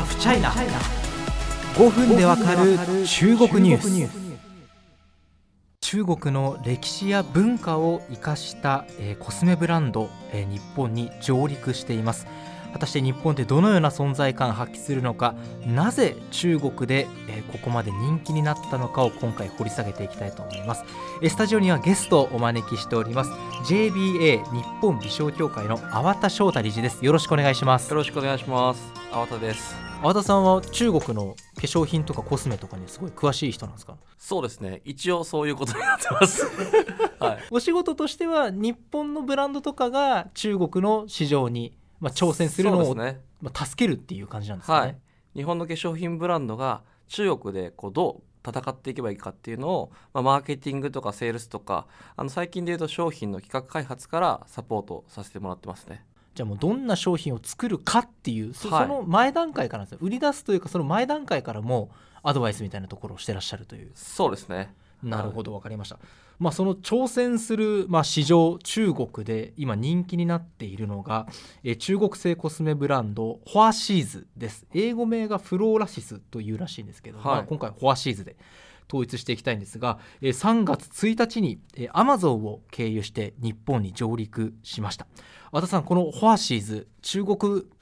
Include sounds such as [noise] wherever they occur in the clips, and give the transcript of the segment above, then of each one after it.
ハフチャイナ5分でわかる中国ニュース。中国の歴史や文化を生かした、えー、コスメブランド、えー、日本に上陸しています。果たして日本でどのような存在感を発揮するのかなぜ中国で、えここまで人気になったのかを今回掘り下げていきたいと思います。スタジオにはゲストをお招きしております。JBA 日本美少協会の粟田翔太理事です。よろしくお願いします。よろしくお願いします。粟田です粟田さんは中国の化粧品とかコスメとかにすごい詳しい人なんですか？そうですね。一応そういうことになってます。[laughs] はい、お仕事としては日本のブランドとかが中国の市場にまあ、挑戦するのを、ね、まあ、助けるっていう感じなんですね、はい、日本の化粧品ブランドが中国でこうどう戦っていけばいいかっていうのを、まあ、マーケティングとかセールスとかあの最近でいうと商品の企画開発からサポートさせてもらってますねじゃあもうどんな商品を作るかっていうそ,、の前段階からですよ。売り出すというかその前段階からもアドバイスみたいなところをしてらっしゃるという。そうですね。なるほど分かりました、まあ、その挑戦する、まあ、市場中国で今人気になっているのが、え中国製コスメブランドホアシーズです。英語名がフローラシスというらしいんですけど、はい、まあ、今回ホアシーズで統一していきたいんですが、え3月1日に、えアマゾンを経由して日本に上陸しました。和田さんこのホアシーズ中国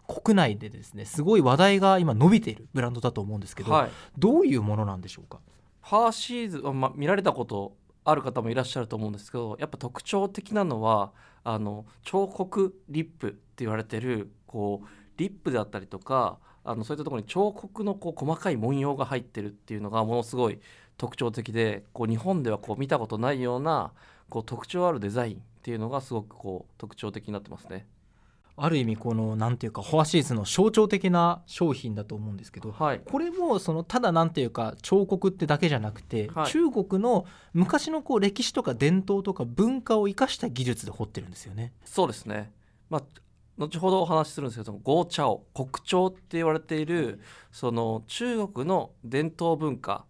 国内でですねすごい話題が今伸びているブランドだと思うんですけど、はい、どういうものなんでしょうか？ハーシーズは、まあ、見られたことある方もいらっしゃると思うんですけどやっぱ特徴的なのはあの彫刻リップって言われてるこうリップであったりとかあのそういったところに彫刻のこう細かい文様が入ってるっていうのがものすごい特徴的でこう日本ではこう見たことないようなこう特徴あるデザインっていうのがすごくこう特徴的になってますね。ある意味このなんていうかフォアシーズの象徴的な商品だと思うんですけど、はい、これもそのただなんていうか彫刻ってだけじゃなくて、はい、中国の昔のこう歴史とか伝統とか文化を生かした技術で彫ってるんですよね。そうですね、まあ後ほどお話しするんですけどゴーチャオ国潮って言われているその中国の伝統文化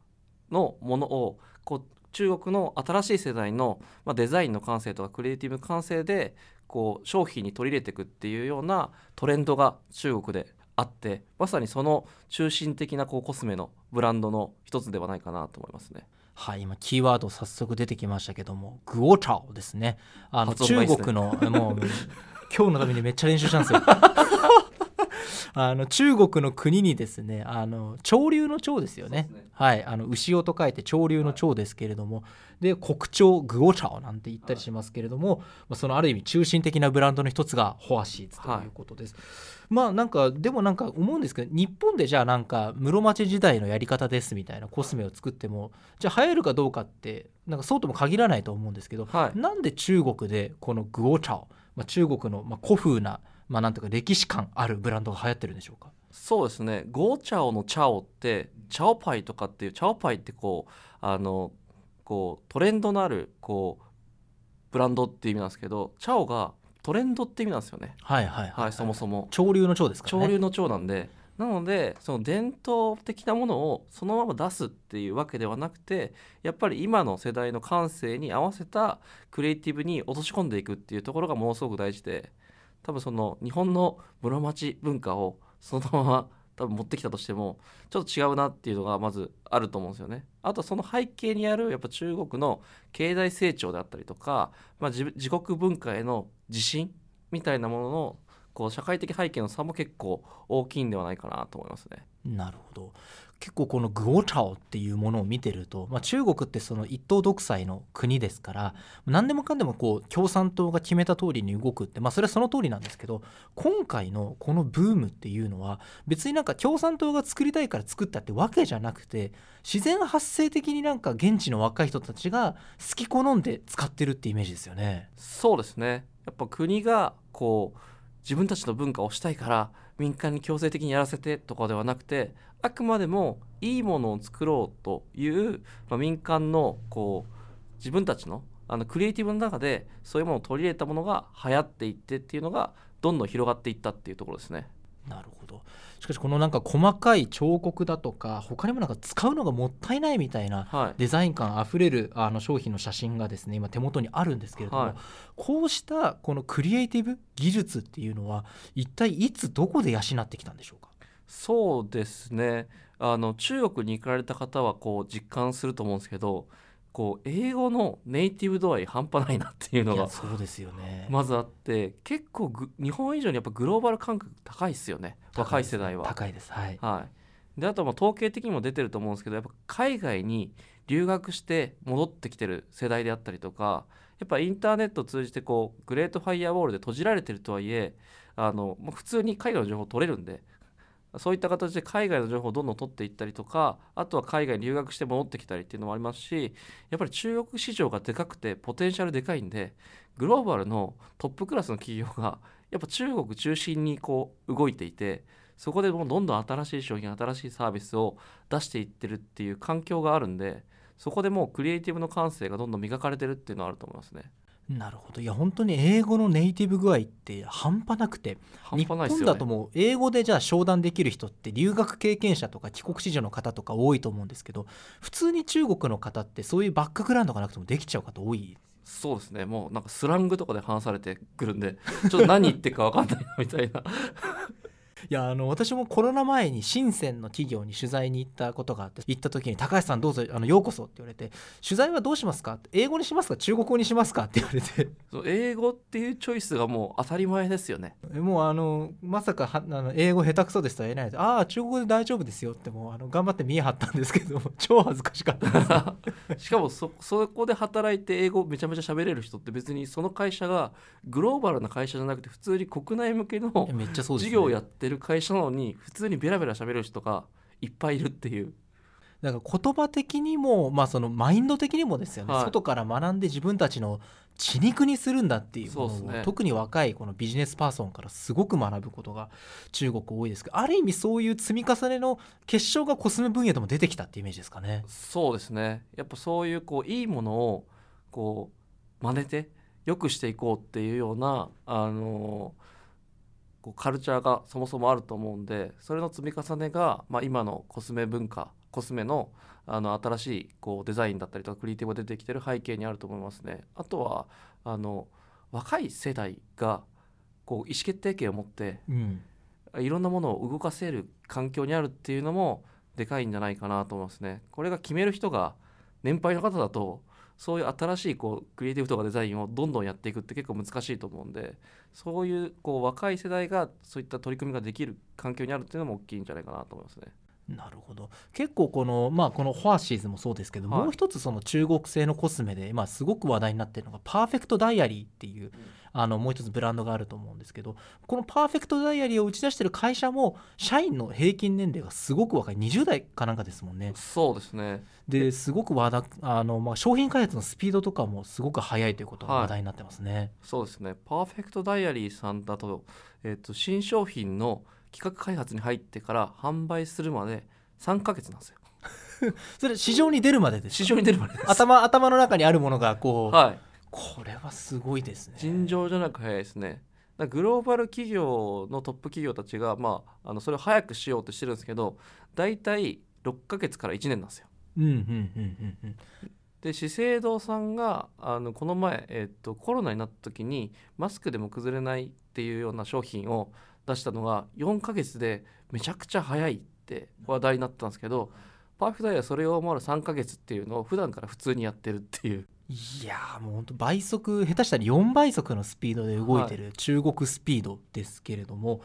のものをこう中国の新しい世代の、まあ、デザインの感性とかクリエイティブ感性でこう商品に取り入れていくっていうようなトレンドが中国であってまさにその中心的なこうコスメのブランドの一つではないかなと思いますね。はい、今キーワード早速出てきましたけどもグオチャオですね。あの、中国のもう [laughs] 今日のためにめっちゃ練習したんですよあの中国の国にですねあの潮流の蝶ですよね、ね、はい。あの牛尾と書いて潮流の蝶ですけれども、はい、で国鳥グオチャオなんて言ったりしますけれども、はい、そのある意味中心的なブランドの一つがホアシーズということです、はい、まあなんかでもなんか思うんですけど日本でじゃあなんか室町時代のやり方ですみたいなコスメを作ってもじゃあ流行るかどうかってなんかそうとも限らないと思うんですけど、はい、なんで中国でこのグオチャオ、まあ、中国のまあ古風なまあ、なんていうか歴史感あるブランドが流行ってるんでしょうか？そうですね。ゴーチャオのチャオってチャオパイとかっていうチャオパイってこうあのこうトレンドのあるこうブランドっていう意味なんですけどチャオがトレンドって意味なんですよね。はいはいはい、はい、そもそも。潮流の蝶ですかね？潮流の蝶なんで。なのでその伝統的なものをそのまま出すっていうわけではなくてやっぱり今の世代の感性に合わせたクリエイティブに落とし込んでいくっていうところがものすごく大事で多分その日本の室町文化をそのまま多分持ってきたとしてもちょっと違うなっていうのがまずあると思うんですよね。あとその背景にあるやっぱ中国の経済成長であったりとか、まあ、自国文化への自信みたいなもののこう社会的背景の差も結構大きいんではないかなと思いますね。なるほど結構このグオチャオっていうものを見てると、まあ、中国ってその一党独裁の国ですから何でもかんでもこう共産党が決めた通りに動くって、まあ、それはその通りなんですけど今回のこのブームっていうのは別になんか共産党が作りたいから作ったってわけじゃなくて自然発生的になんか現地の若い人たちが好き好んで使ってるってイメージですよね。そうですねやっぱ国がこう自分たちの文化をしたいから民間に強制的にやらせてとかではなくてあくまでもいいものを作ろうという、まあ、民間のこう自分たちのあのクリエイティブの中でそういうものを取り入れたものが流行っていってっていうのがどんどん広がっていったっていうところですね。なるほど。しかしこのなんか細かい彫刻だとか他にもなんか使うのがもったいないみたいなデザイン感あふれるあの商品の写真がですね今手元にあるんですけれども、はい、こうしたこのクリエイティブ技術っていうのは一体いつどこで養ってきたんでしょうか？そうですね。あの中国に行かれた方はこう実感すると思うんですけどこう英語のネイティブ度合い半端ないなっていうのがそうですよね。まずあって結構日本以上にやっぱグローバル感覚高いですよね。若い世代は。高いですはい、はい、であとは統計的にも出てると思うんですけどやっぱ海外に留学して戻ってきてる世代であったりとかやっぱインターネットを通じてこうグレートファイアウォールで閉じられてるとはいえあの、まあ、普通に海外の情報取れるんでそういった形で海外の情報をどんどん取っていったりとかあとは海外に留学して戻ってきたりっていうのもありますしやっぱり中国市場がでかくてポテンシャルでかいんでグローバルのトップクラスの企業がやっぱ中国中心にこう動いていてそこでもうどんどん新しい商品新しいサービスを出していってるっていう環境があるんでそこでもうクリエイティブの感性がどんどん磨かれてるっていうのはあると思いますね。なるほど。いや本当に英語のネイティブ具合って半端なくて日本だともう英語でじゃあ商談できる人って留学経験者とか帰国子女の方とか多いと思うんですけど普通に中国の方ってそういうバックグラウンドがなくてもできちゃう方多い。そうですね。もうなんかスラングとかで話されてくるんでちょっと何言ってるか分かんないなみたいないやあの私もコロナ前に深センの企業に取材に行ったことがあって行った時に「高橋さんどうぞあのようこそ」って言われて「取材はどうしますか?」英語にしますか？中国語にしますか?」って言われて。そう英語っていうチョイスがもう当たり前ですよね。もうあのまさかはあの英語下手くそですとは言えない。でああ中国語で大丈夫ですよってもうあの頑張って見え張ったんですけど超恥ずかしかった [laughs] しかもそそこで働いて英語めちゃめちゃ喋れる人って別にその会社がグローバルな会社じゃなくて普通に国内向けの事業をやってる会社なのに普通にベラベラ喋る人がいっぱいいるっていう。だから言葉的にも、まあ、そのマインド的にもですよね、はい、外から学んで自分たちの血肉にするんだっていうものを、ね、特に若いこのビジネスパーソンからすごく学ぶことが中国多いですけどある意味そういう積み重ねの結晶がコスメ分野でも出てきたっていうイメージですかね。そうですね。やっぱそういうこういいものをこう真似て良くしていこうっていうようなあのーこうカルチャーがそもそもあると思うんでそれの積み重ねが、まあ、今のコスメ文化コスメのあの新しいこうデザインだったりとかクリエイティブが出てきてる背景にあると思いますね。あとはあの若い世代がこう意思決定権を持って、うん、いろんなものを動かせる環境にあるっていうのもでかいんじゃないかなと思いますね。これが決める人が年配の方だとそういう新しいこうクリエイティブとかデザインをどんどんやっていくって結構難しいと思うんでそういうこう若い世代がそういった取り組みができる環境にあるっていうのも大きいんじゃないかなと思いますね。なるほど。結構このまあこのファーシーズもそうですけど、はい、もう一つその中国製のコスメで今すごく話題になってるのがパーフェクトダイアリーっていう、うん、あのもう一つブランドがあると思うんですけどこのパーフェクトダイアリーを打ち出してる会社も社員の平均年齢がすごく若い。20代かなんかですもんね。そうですね。ですごく話題あの、まあ、商品開発のスピードとかもすごく速いということが話題になってますね。はい、そうですね。パーフェクトダイアリーさんだと,、えーと新商品の企画開発に入ってから販売するまで3か月なんですよ。[laughs] それ市場に出るまでです市場に出るまで頭頭の中にあるものがこう、はい、これはすごいですね。尋常じゃなく早いですね。グローバル企業のトップ企業たちが、まあ、あのそれを早くしようとしてるんですけど大体6か月から1年なんですよ。で資生堂さんがあのこの前、えとコロナになった時にマスクでも崩れないっていうような商品を出したのが4か月でめちゃくちゃ早いって話題になったんですけどパーフェクトダイヤはそれを回る3ヶ月っていうのを普段から普通にやってるっていう。いやもうほんと倍速下手したら4倍速のスピードで動いてる中国スピードですけれども、はい、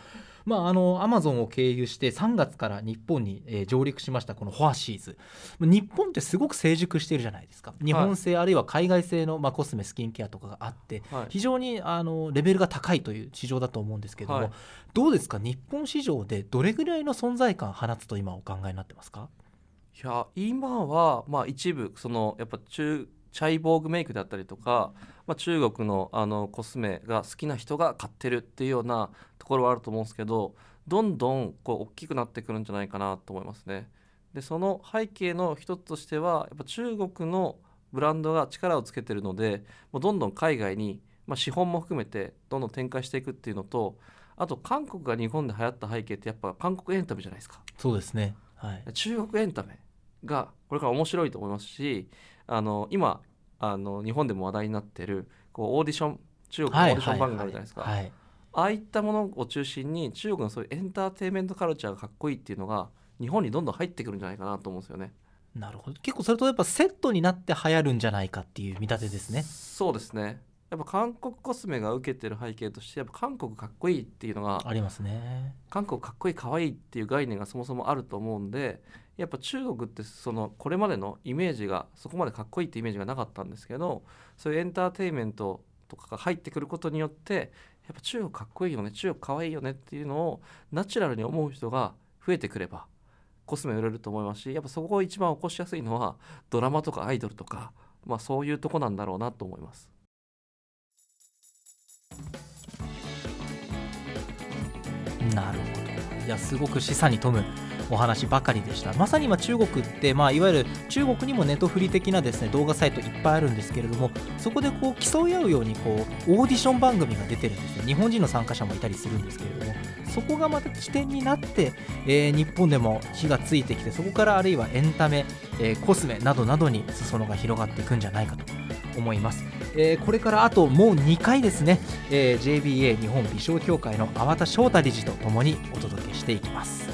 まああのアマゾンを経由して3月から日本に、えー、上陸しましたこのフォアシーズ。日本ってすごく成熟してるじゃないですか。日本製、はい、あるいは海外製の、まあ、コスメスキンケアとかがあって、はい、非常にあのレベルが高いという市場だと思うんですけども、どうですか？日本市場でどれぐらいの存在感放つと今お考えになってますか？いや今はまあ一部そのやっぱ中チャイボーグメイクだったりとか、まあ、中国のあのコスメが好きな人が買ってるっていうようなところはあると思うんですけどどんどんこう大きくなってくるんじゃないかなと思いますね。でその背景の一つとしてはやっぱ中国のブランドが力をつけてるのでもうどんどん海外に、まあ、資本も含めてどんどん展開していくっていうのとあと韓国が日本で流行った背景ってやっぱ韓国エンタメじゃないですか。そうですね、はい、中国エンタメがこれから面白いと思いますしあの今あの日本でも話題になってるこうオーディション中国のオーディション番組あるじゃないですか、ああいったものを中心に中国のそういうエンターテインメントカルチャーがかっこいいっていうのが日本にどんどん入ってくるんじゃないかなと思うんですよね。なるほど。結構それとやっぱセットになって流行るんじゃないかっていう見立てですね。そうですね。やっぱ韓国コスメが受けてる背景としてやっぱ韓国かっこいいっていうのがありますね。韓国かっこいいかわいいっていう概念がそもそもあると思うんでやっぱ中国ってそのこれまでのイメージがそこまでかっこいいってイメージがなかったんですけどそういうエンターテインメントとかが入ってくることによってやっぱ中国かっこいいよね中国かわいいよねっていうのをナチュラルに思う人が増えてくればコスメ売れると思いますしやっぱそこを一番起こしやすいのはドラマとかアイドルとか、まあ、そういうとこなんだろうなと思います。なるほどいやすごく示唆に富むお話ばかりでした。まさに今中国って、まあ、いわゆる中国にもネトフリ的なですね動画サイトいっぱいあるんですけれどもそこでこう競い合うようにこうオーディション番組が出てるんですね日本人の参加者もいたりするんですけれども。そこがまた起点になって、えー、日本でも火がついてきてそこからあるいはエンタメ、えー、コスメなどなどに裾野が広がっていくんじゃないかと思います、えー、これからあともう2回ですね、えー、JBA 日本美少協会の粟田翔太理事とともにお届けしていきます。